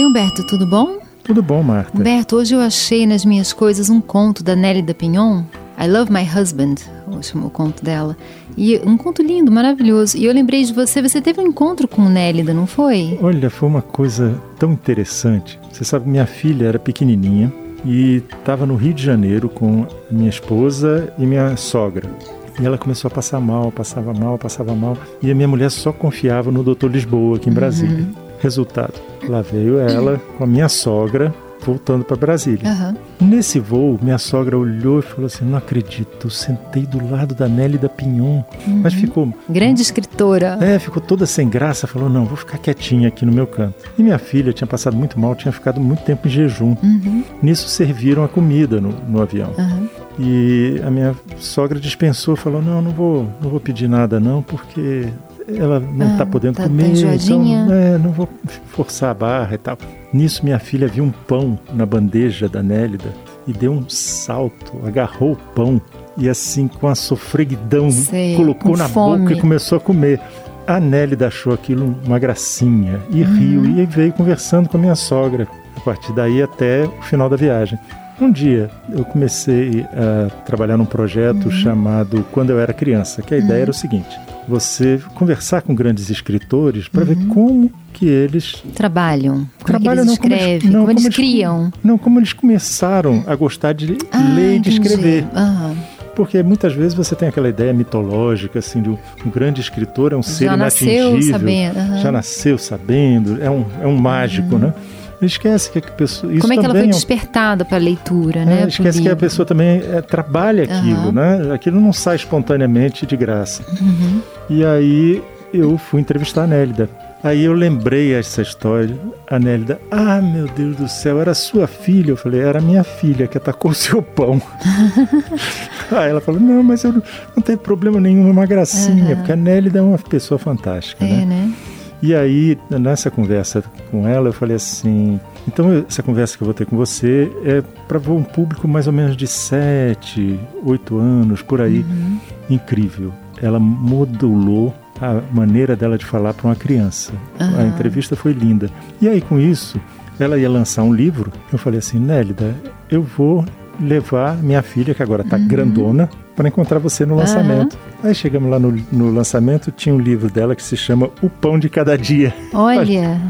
Oi, Humberto, tudo bom? Tudo bom, Marta. Humberto, hoje eu achei nas minhas coisas um conto da Nelly da Pignon, I Love My Husband, chamou o conto dela. E um conto lindo, maravilhoso. E eu lembrei de você, você teve um encontro com Nélida, não foi? Olha, foi uma coisa tão interessante. Você sabe, minha filha era pequenininha e estava no Rio de Janeiro com minha esposa e minha sogra. E ela começou a passar mal, passava mal, passava mal. E a minha mulher só confiava no doutor Lisboa, aqui em Brasília. Uhum. Resultado, lá veio ela com a minha sogra voltando para Brasília. Uhum. Nesse voo, minha sogra olhou e falou assim: Não acredito, sentei do lado da Nelly da Pinhon. Uhum. Mas ficou. Grande escritora. É, ficou toda sem graça. Falou: Não, vou ficar quietinha aqui no meu canto. E minha filha tinha passado muito mal, tinha ficado muito tempo em jejum. Uhum. Nisso serviram a comida no, no avião. E a minha sogra dispensou, falou: Não, não vou, não vou pedir nada, não, porque ela não está ah, podendo tá comer, então é, não vou forçar a barra e tal. Nisso, minha filha viu um pão na bandeja da Nélida e deu um salto, agarrou o pão e assim, com a sofreguidão, Sei, colocou na fome. boca e começou a comer. A Nélida achou aquilo uma gracinha e uhum. riu e veio conversando com a minha sogra a partir daí até o final da viagem. Um dia eu comecei a trabalhar num projeto uhum. chamado Quando Eu Era Criança, que a ideia era o uhum. seguinte: você conversar com grandes escritores para uhum. ver como que eles trabalham, como trabalham, eles escrevem, como, eles, não, como, como eles, criam. Não, como eles começaram a gostar de ah, ler e de escrever. Uhum. Porque muitas vezes você tem aquela ideia mitológica, assim, de um, um grande escritor é um ser já inatingível. Nasceu sabendo, uhum. Já nasceu sabendo, é um, é um mágico, uhum. né? Esquece que a pessoa. Como é que ela foi é despertada para a leitura, né? É, esquece que a pessoa também é, trabalha aquilo, uhum. né? Aquilo não sai espontaneamente de graça. Uhum. E aí eu fui entrevistar a Nélida. Aí eu lembrei essa história, a Nélida, ah, meu Deus do céu, era sua filha? Eu falei, era minha filha que atacou o seu pão. aí ela falou, não, mas eu não, não tenho problema nenhum, é uma gracinha, uhum. porque a Nélida é uma pessoa fantástica, é, né? né? E aí, nessa conversa com ela, eu falei assim: então, essa conversa que eu vou ter com você é para um público mais ou menos de 7, 8 anos, por aí. Uhum. Incrível. Ela modulou a maneira dela de falar para uma criança. Uhum. A entrevista foi linda. E aí, com isso, ela ia lançar um livro. Eu falei assim: Nélida, eu vou levar minha filha, que agora está uhum. grandona, para encontrar você no lançamento. Aí chegamos lá no, no, lançamento, tinha um livro dela que se chama O Pão de Cada Dia. Olha!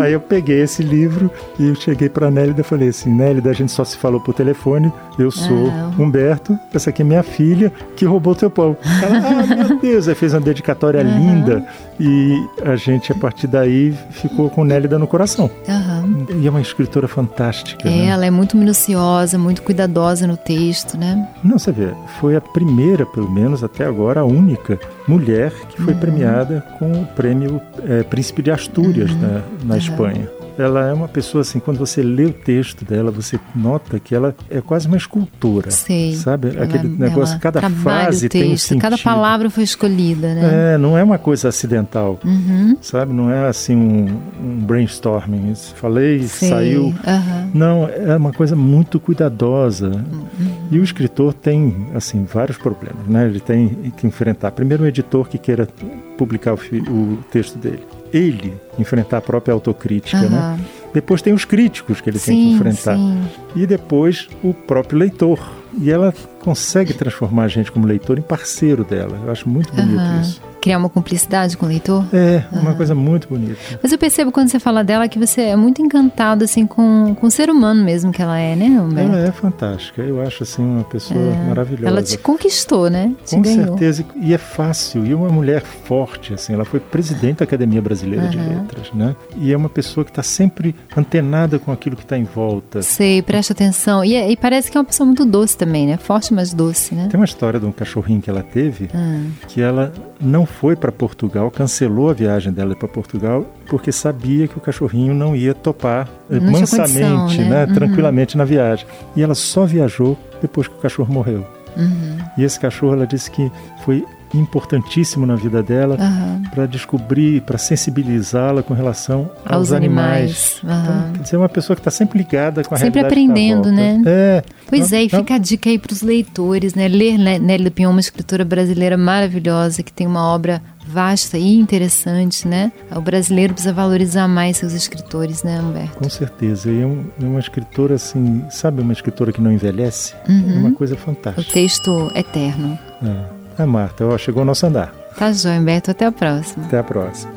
Aí eu peguei esse livro e eu cheguei para a Nélida e falei assim, Nélida, a gente só se falou por telefone, eu sou ah. Humberto, essa aqui é minha filha que roubou teu pão. Ela, ah, meu Deus, aí fez uma dedicatória uhum. linda e a gente, a partir daí, ficou com Nélida no coração. Uhum. E é uma escritora fantástica. É, né? ela é muito minuciosa, muito cuidadosa no texto, né? Não, você vê, foi a primeira, pelo menos até agora, a única mulher que foi uhum. premiada com o prêmio é, Príncipe de Astúrias uhum. na, na Espanha ela é uma pessoa assim, quando você lê o texto dela, você nota que ela é quase uma escultora. Sei. Sabe? Aquele ela, negócio, ela cada frase texto, tem um sentido. Cada palavra foi escolhida, né? É, não é uma coisa acidental. Uhum. Sabe? Não é assim um, um brainstorming. Falei, Sei. saiu. Uhum. Não, é uma coisa muito cuidadosa. Uhum. E o escritor tem, assim, vários problemas, né? Ele tem que enfrentar. Primeiro, um editor que queira publicar o, o texto dele ele enfrentar a própria autocrítica, uhum. né? Depois tem os críticos que ele sim, tem que enfrentar. Sim. E depois o próprio leitor. E ela consegue transformar a gente como leitor em parceiro dela. Eu acho muito bonito uhum. isso criar uma cumplicidade com o leitor? É, uma uhum. coisa muito bonita. Mas eu percebo quando você fala dela que você é muito encantado assim com, com o ser humano mesmo que ela é, né, Humberto? Ela é fantástica. Eu acho assim uma pessoa é. maravilhosa. Ela te conquistou, né? Te com ganhou. certeza. E é fácil. E uma mulher forte, assim. Ela foi presidente da Academia Brasileira uhum. de Letras, né? E é uma pessoa que está sempre antenada com aquilo que está em volta. Sei, presta atenção. E, é, e, parece que é uma pessoa muito doce também, né? Forte, mas doce, né? Tem uma história de um cachorrinho que ela teve uhum. que ela não foi para Portugal, cancelou a viagem dela para Portugal porque sabia que o cachorrinho não ia topar não mansamente, condição, né? né? Uhum. tranquilamente na viagem. E ela só viajou depois que o cachorro morreu. Uhum. E esse cachorro, ela disse que foi importantíssimo na vida dela uhum. para descobrir, para sensibilizá-la com relação aos, aos animais. animais. Uhum. Então, quer dizer, é uma pessoa que está sempre ligada com a sempre aprendendo, né? É. Pois não, é, e não... fica a dica aí para os leitores, né? Ler Nelly Pion, uma escritora brasileira maravilhosa que tem uma obra vasta e interessante, né? O brasileiro precisa valorizar mais seus escritores, né, Humberto? Com certeza. E é, um, é uma escritora assim, sabe, uma escritora que não envelhece? Uhum. É uma coisa fantástica. O texto eterno. É. Ah, Marta, ó, chegou o nosso andar. Tá joia, Humberto. Até a próxima. Até a próxima.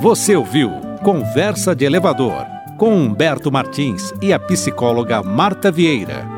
Você ouviu Conversa de Elevador com Humberto Martins e a psicóloga Marta Vieira.